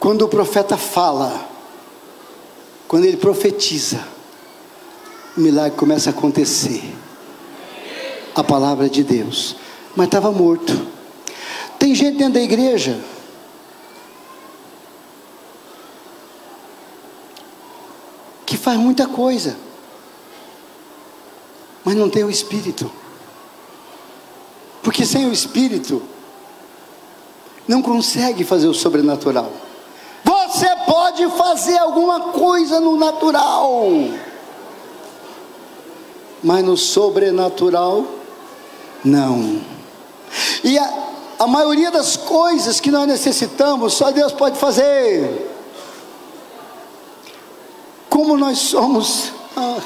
Quando o profeta fala, quando ele profetiza, o milagre começa a acontecer a palavra de Deus, mas estava morto. Tem gente dentro da igreja que faz muita coisa, mas não tem o espírito. Por Porque sem o Espírito, não consegue fazer o sobrenatural. Pode fazer alguma coisa no natural, mas no sobrenatural, não. E a, a maioria das coisas que nós necessitamos, só Deus pode fazer. Como nós somos. Ah,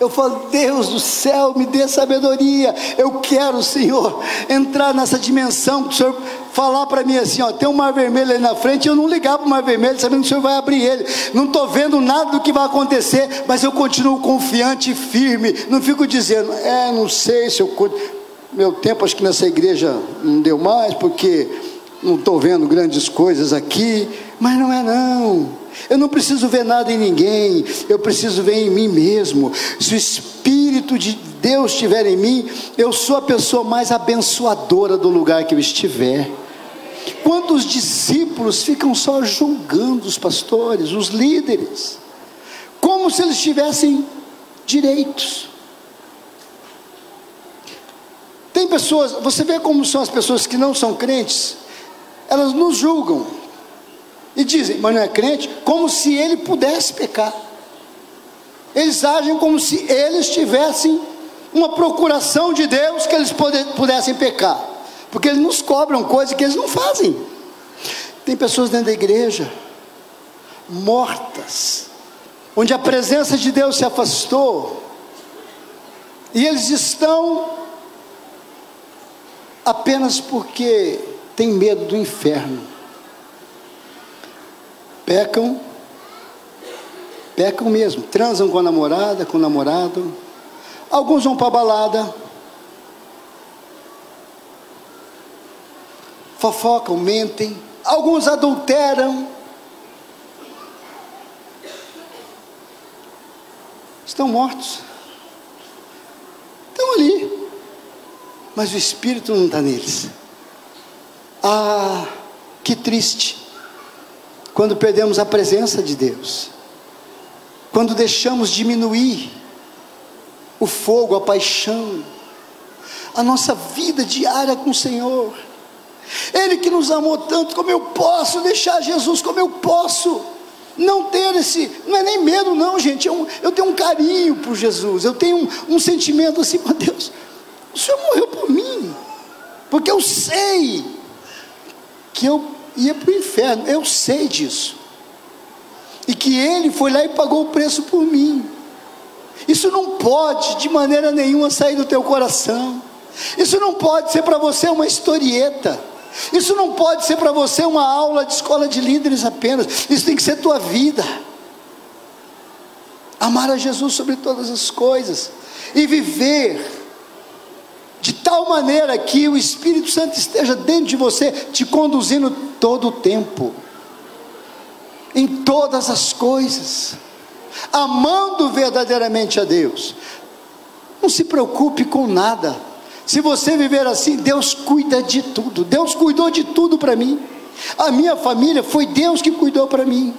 eu falo, Deus do céu, me dê sabedoria. Eu quero, Senhor, entrar nessa dimensão que o Senhor falar para mim assim: ó, tem um mar vermelho aí na frente. Eu não ligar para o mar vermelho, sabendo que o Senhor vai abrir ele. Não estou vendo nada do que vai acontecer, mas eu continuo confiante e firme. Não fico dizendo, é, não sei se eu. Meu tempo, acho que nessa igreja não deu mais, porque não estou vendo grandes coisas aqui. Mas não é, não. Eu não preciso ver nada em ninguém, eu preciso ver em mim mesmo. Se o Espírito de Deus estiver em mim, eu sou a pessoa mais abençoadora do lugar que eu estiver. Quantos discípulos ficam só julgando os pastores, os líderes, como se eles tivessem direitos? Tem pessoas, você vê como são as pessoas que não são crentes, elas nos julgam e dizem, mas não é crente, como se ele pudesse pecar. Eles agem como se eles tivessem uma procuração de Deus que eles pudessem pecar, porque eles nos cobram coisas que eles não fazem. Tem pessoas dentro da igreja, mortas, onde a presença de Deus se afastou, e eles estão apenas porque têm medo do inferno pecam, pecam mesmo, transam com a namorada, com o namorado. Alguns vão para a balada, fofocam, mentem. Alguns adulteram. Estão mortos. Estão ali. Mas o Espírito não está neles. Ah, que triste quando perdemos a presença de Deus, quando deixamos diminuir o fogo, a paixão, a nossa vida diária com o Senhor. Ele que nos amou tanto, como eu posso deixar Jesus, como eu posso não ter esse, não é nem medo, não, gente, eu, eu tenho um carinho por Jesus, eu tenho um, um sentimento assim, meu Deus, o Senhor morreu por mim, porque eu sei que eu ia para o inferno. Eu sei disso. E que ele foi lá e pagou o preço por mim. Isso não pode de maneira nenhuma sair do teu coração. Isso não pode ser para você uma historieta. Isso não pode ser para você uma aula de escola de líderes apenas. Isso tem que ser tua vida. Amar a Jesus sobre todas as coisas e viver de tal maneira que o Espírito Santo esteja dentro de você, te conduzindo todo o tempo, em todas as coisas, amando verdadeiramente a Deus. Não se preocupe com nada. Se você viver assim, Deus cuida de tudo. Deus cuidou de tudo para mim. A minha família foi Deus que cuidou para mim.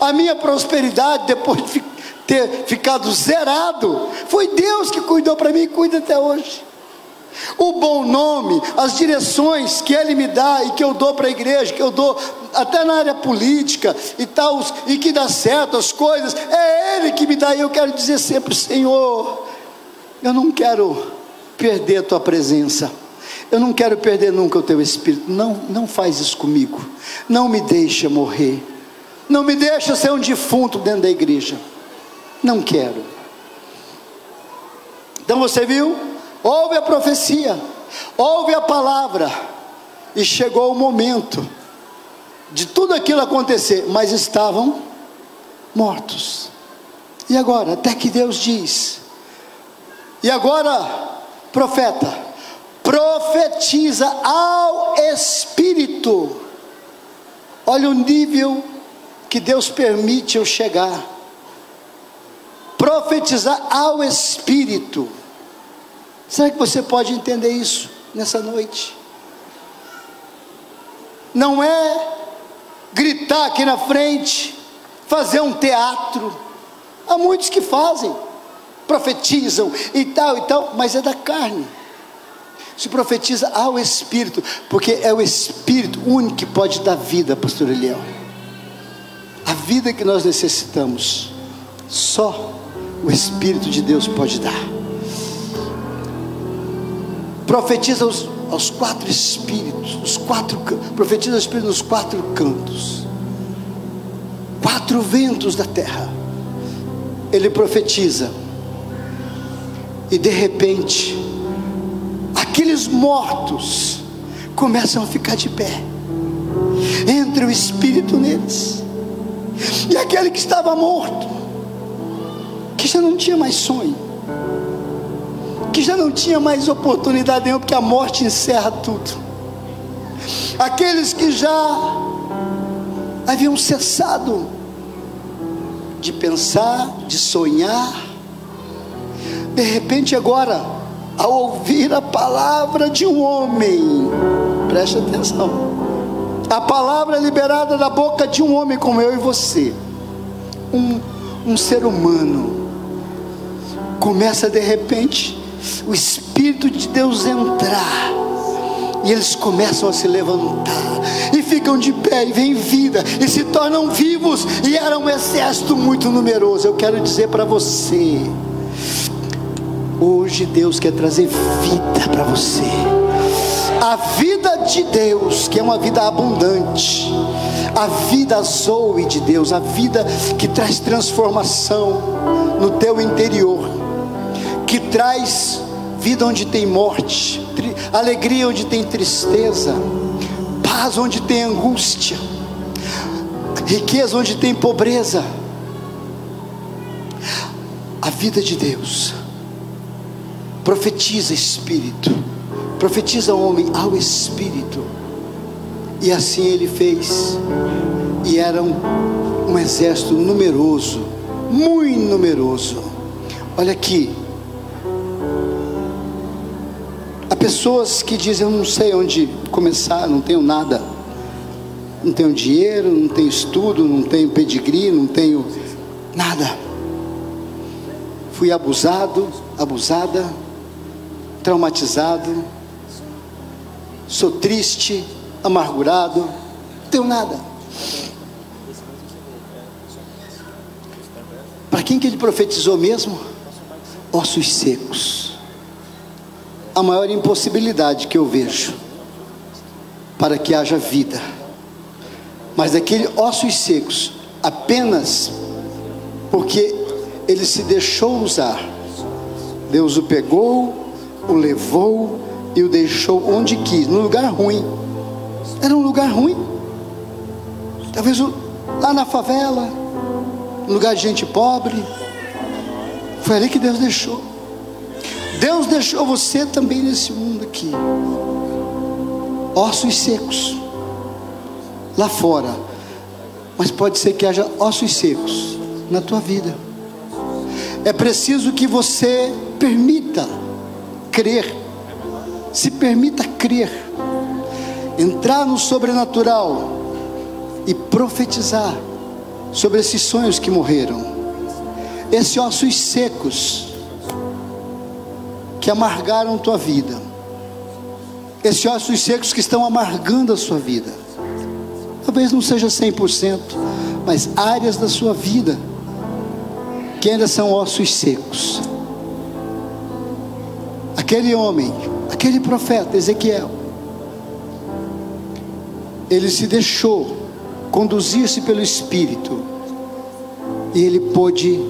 A minha prosperidade, depois de ter ficado zerado, foi Deus que cuidou para mim e cuida até hoje. O bom nome, as direções que Ele me dá e que eu dou para a igreja, que eu dou até na área política e tal, e que dá certo as coisas, é Ele que me dá, e eu quero dizer sempre: Senhor, eu não quero perder a Tua presença. Eu não quero perder nunca o teu espírito. Não, não faz isso comigo. Não me deixa morrer. Não me deixa ser um defunto dentro da igreja. Não quero. Então você viu? Houve a profecia, houve a palavra, e chegou o momento de tudo aquilo acontecer, mas estavam mortos. E agora, até que Deus diz, e agora, profeta, profetiza ao Espírito, olha o nível que Deus permite eu chegar, profetizar ao Espírito, Será que você pode entender isso nessa noite? Não é gritar aqui na frente, fazer um teatro. Há muitos que fazem, profetizam e tal e tal, mas é da carne. se profetiza ao Espírito, porque é o Espírito único que pode dar vida, pastor Eliel. A vida que nós necessitamos, só o Espírito de Deus pode dar. Profetiza aos, aos quatro espíritos, os quatro profetiza o Espírito nos quatro cantos, quatro ventos da terra. Ele profetiza, e de repente, aqueles mortos começam a ficar de pé. Entra o Espírito neles. E aquele que estava morto, que já não tinha mais sonho, que já não tinha mais oportunidade nenhuma, porque a morte encerra tudo. Aqueles que já haviam cessado de pensar, de sonhar, de repente agora, ao ouvir a palavra de um homem, preste atenção, a palavra liberada da boca de um homem como eu e você, um, um ser humano, começa de repente o Espírito de Deus entrar, e eles começam a se levantar, e ficam de pé, e vem vida, e se tornam vivos, e era um exército muito numeroso. Eu quero dizer para você, Hoje Deus quer trazer vida para você. A vida de Deus, que é uma vida abundante, a vida zoe de Deus, a vida que traz transformação no teu interior, que traz vida onde tem morte, alegria onde tem tristeza, paz onde tem angústia, riqueza onde tem pobreza. A vida de Deus Profetiza espírito, profetiza homem ao espírito. E assim ele fez. E era um exército numeroso, muito numeroso. Olha aqui. Há pessoas que dizem: Eu não sei onde começar, não tenho nada. Não tenho dinheiro, não tenho estudo, não tenho pedigree, não tenho nada. Fui abusado, abusada traumatizado, sou triste, amargurado, não tenho nada. Para quem que ele profetizou mesmo? Ossos secos. A maior impossibilidade que eu vejo para que haja vida. Mas aquele ossos secos, apenas porque ele se deixou usar. Deus o pegou, o levou e o deixou onde quis, num lugar ruim. Era um lugar ruim. Talvez lá na favela, lugar de gente pobre. Foi ali que Deus deixou. Deus deixou você também nesse mundo aqui. Ossos secos. Lá fora. Mas pode ser que haja ossos secos na tua vida. É preciso que você permita crer. Se permita crer. Entrar no sobrenatural e profetizar sobre esses sonhos que morreram. Esses ossos secos que amargaram tua vida. Esses ossos secos que estão amargando a sua vida. Talvez não seja 100%, mas áreas da sua vida que ainda são ossos secos aquele homem, aquele profeta Ezequiel, ele se deixou conduzir-se pelo Espírito e ele pôde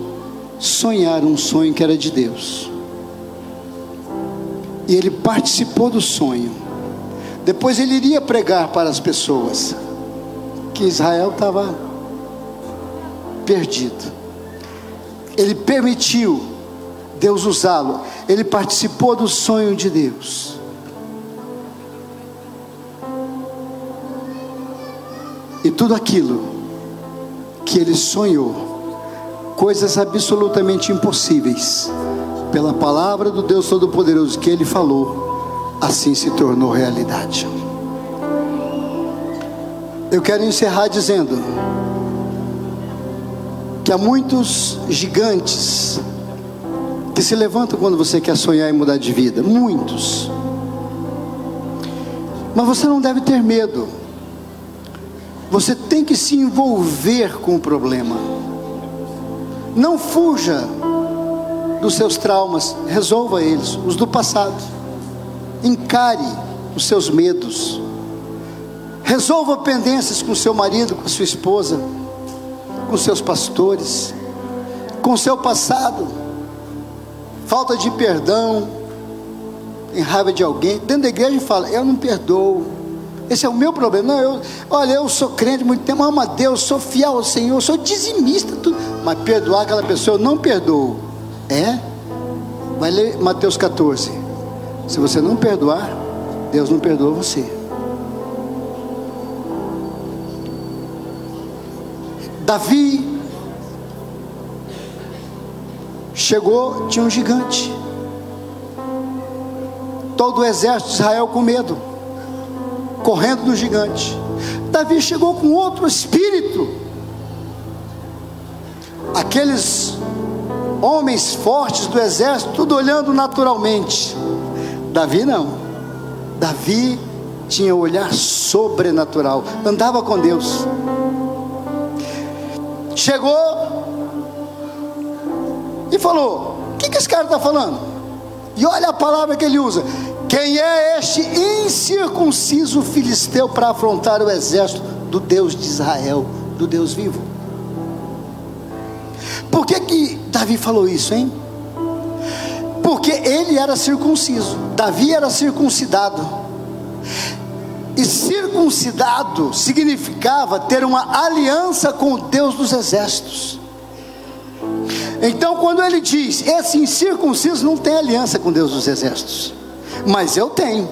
sonhar um sonho que era de Deus. E ele participou do sonho. Depois ele iria pregar para as pessoas que Israel estava perdido. Ele permitiu Deus usá-lo. Ele participou do sonho de Deus. E tudo aquilo que ele sonhou, coisas absolutamente impossíveis, pela palavra do Deus Todo-Poderoso que ele falou, assim se tornou realidade. Eu quero encerrar dizendo que há muitos gigantes que se levantam quando você quer sonhar e mudar de vida. Muitos. Mas você não deve ter medo. Você tem que se envolver com o problema. Não fuja dos seus traumas, resolva eles, os do passado. Encare os seus medos. Resolva pendências com seu marido, com sua esposa, com seus pastores, com seu passado. Falta de perdão, em raiva de alguém, dentro da igreja fala, eu não perdoo. Esse é o meu problema. Não, eu, olha, eu sou crente muito tempo, amo a Deus, sou fiel ao Senhor, sou dizimista, tudo, mas perdoar aquela pessoa eu não perdoo. É? Vai ler Mateus 14. Se você não perdoar, Deus não perdoa você. Davi chegou, tinha um gigante todo o exército de Israel com medo, correndo do gigante. Davi chegou com outro espírito. Aqueles homens fortes do exército, tudo olhando naturalmente. Davi não. Davi tinha olhar sobrenatural, andava com Deus. Chegou e falou: O que, que esse cara está falando? E olha a palavra que ele usa: quem é este incircunciso filisteu para afrontar o exército do Deus de Israel, do Deus vivo? Por que que Davi falou isso, hein? Porque ele era circunciso, Davi era circuncidado. E circuncidado significava ter uma aliança com o Deus dos exércitos. Então, quando ele diz, esse incircunciso não tem aliança com Deus dos exércitos mas eu tenho.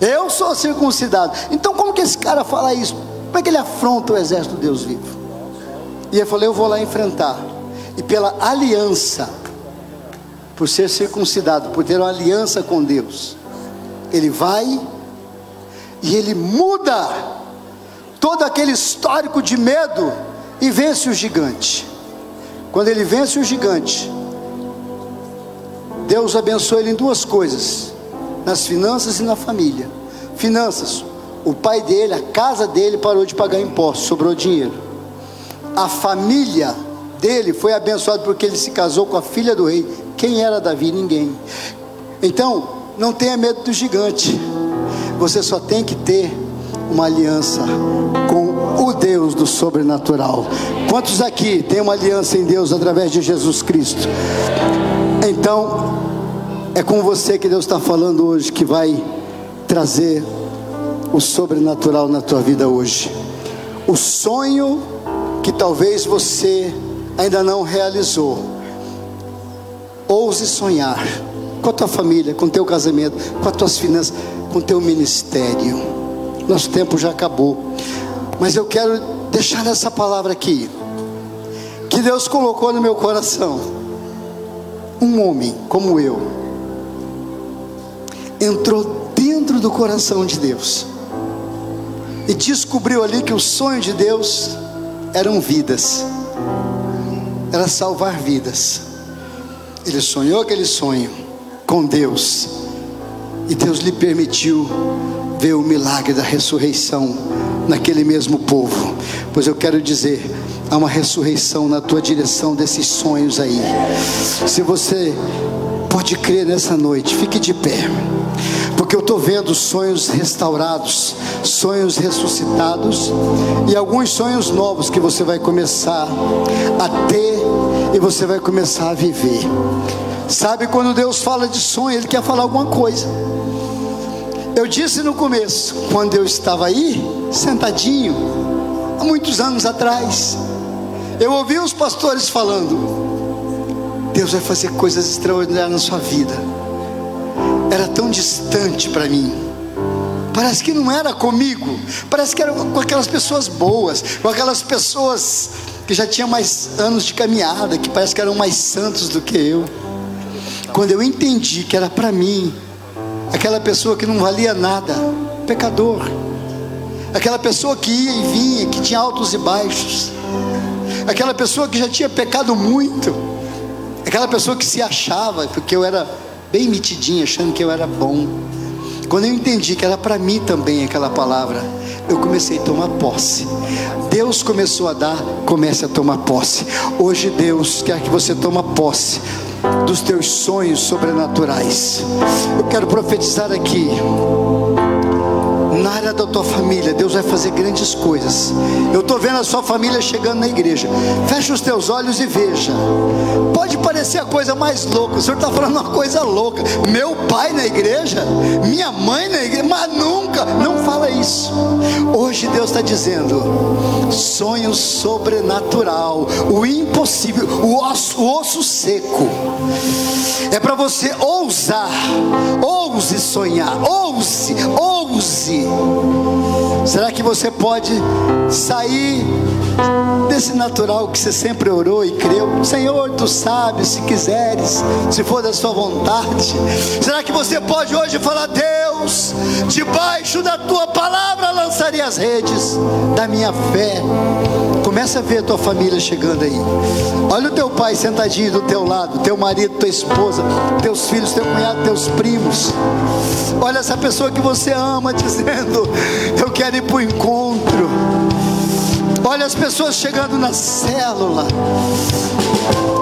Eu sou circuncidado. Então, como que esse cara fala isso? Como é que ele afronta o exército do Deus vivo? E ele falou: Eu vou lá enfrentar. E pela aliança, por ser circuncidado, por ter uma aliança com Deus, ele vai e ele muda todo aquele histórico de medo e vence o gigante. Quando ele vence o gigante, Deus abençoa ele em duas coisas nas finanças e na família. Finanças, o pai dele, a casa dele parou de pagar impostos, sobrou dinheiro. A família dele foi abençoada porque ele se casou com a filha do rei. Quem era Davi? Ninguém. Então, não tenha medo do gigante. Você só tem que ter uma aliança com o Deus do sobrenatural. Quantos aqui têm uma aliança em Deus através de Jesus Cristo? Então, é com você que Deus está falando hoje que vai trazer o sobrenatural na tua vida hoje. O sonho que talvez você ainda não realizou. Ouse sonhar com a tua família, com o teu casamento, com as tuas finanças, com o teu ministério. Nosso tempo já acabou. Mas eu quero deixar essa palavra aqui. Que Deus colocou no meu coração. Um homem como eu entrou dentro do coração de Deus e descobriu ali que o sonho de Deus eram vidas, era salvar vidas. Ele sonhou aquele sonho com Deus e Deus lhe permitiu ver o milagre da ressurreição naquele mesmo povo. Pois eu quero dizer, há uma ressurreição na tua direção desses sonhos aí. Se você pode crer nessa noite, fique de pé porque eu estou vendo sonhos restaurados, sonhos ressuscitados e alguns sonhos novos que você vai começar a ter e você vai começar a viver. Sabe quando Deus fala de sonho, Ele quer falar alguma coisa. Eu disse no começo, quando eu estava aí, sentadinho, há muitos anos atrás, eu ouvi os pastores falando: Deus vai fazer coisas extraordinárias na sua vida distante para mim. Parece que não era comigo, parece que era com aquelas pessoas boas, com aquelas pessoas que já tinham mais anos de caminhada, que parece que eram mais santos do que eu. Quando eu entendi que era para mim, aquela pessoa que não valia nada, pecador, aquela pessoa que ia e vinha, que tinha altos e baixos, aquela pessoa que já tinha pecado muito, aquela pessoa que se achava, porque eu era bem metidinho, achando que eu era bom. Quando eu entendi que era para mim também aquela palavra, eu comecei a tomar posse. Deus começou a dar, comece a tomar posse. Hoje Deus quer que você tome posse dos teus sonhos sobrenaturais. Eu quero profetizar aqui na área da tua família, Deus vai fazer grandes coisas. Eu estou vendo a sua família chegando na igreja. Fecha os teus olhos e veja. Pode parecer a coisa mais louca. O Senhor está falando uma coisa louca. Meu pai na igreja, minha mãe na igreja, mas nunca. Não fala isso. Hoje Deus está dizendo: sonho sobrenatural, o impossível, o osso, o osso seco. É para você ousar, ouse sonhar, ouse, ouse. Será que você pode sair desse natural que você sempre orou e creu? Senhor, tu sabes, se quiseres, se for da sua vontade. Será que você pode hoje falar, Deus, debaixo da tua palavra lançaria as redes da minha fé? Começa a ver a tua família chegando aí. Olha o teu pai sentadinho do teu lado, teu marido, tua esposa, teus filhos, teu cunhado, teus primos. Olha essa pessoa que você ama dizendo: Eu quero ir para o encontro. Olha as pessoas chegando na célula.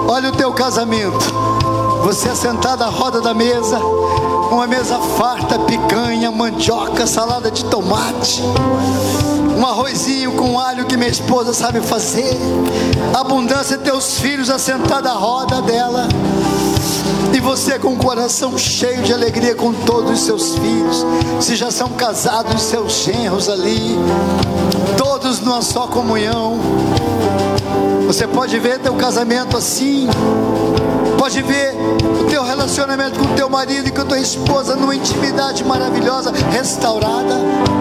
Olha o teu casamento. Você sentado à roda da mesa, uma mesa farta, picanha, mandioca, salada de tomate um arrozinho com alho que minha esposa sabe fazer, abundância teus filhos assentados à roda dela, e você com o coração cheio de alegria com todos os seus filhos, se já são casados, seus genros ali, todos numa só comunhão. Você pode ver teu casamento assim, pode ver o teu relacionamento com teu marido e com a tua esposa numa intimidade maravilhosa, restaurada.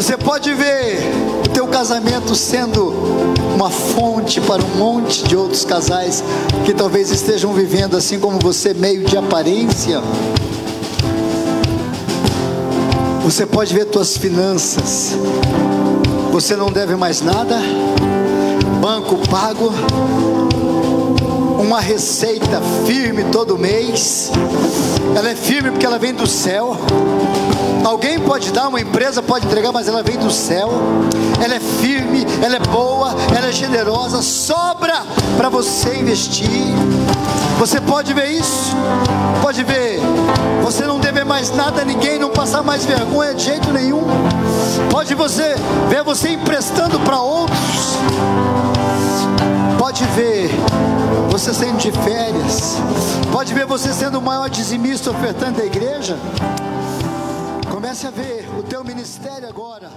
Você pode ver o teu casamento sendo uma fonte para um monte de outros casais que talvez estejam vivendo assim como você, meio de aparência. Você pode ver tuas finanças. Você não deve mais nada. Banco pago. Uma receita firme todo mês. Ela é firme porque ela vem do céu. Alguém pode dar, uma empresa pode entregar, mas ela vem do céu. Ela é firme, ela é boa, ela é generosa, sobra para você investir. Você pode ver isso? Pode ver. Você não deve mais nada a ninguém, não passar mais vergonha de jeito nenhum. Pode você ver você emprestando para outros. Pode ver você sendo de férias. Pode ver você sendo o maior dizimista ofertando a igreja. Comece a ver o teu ministério agora.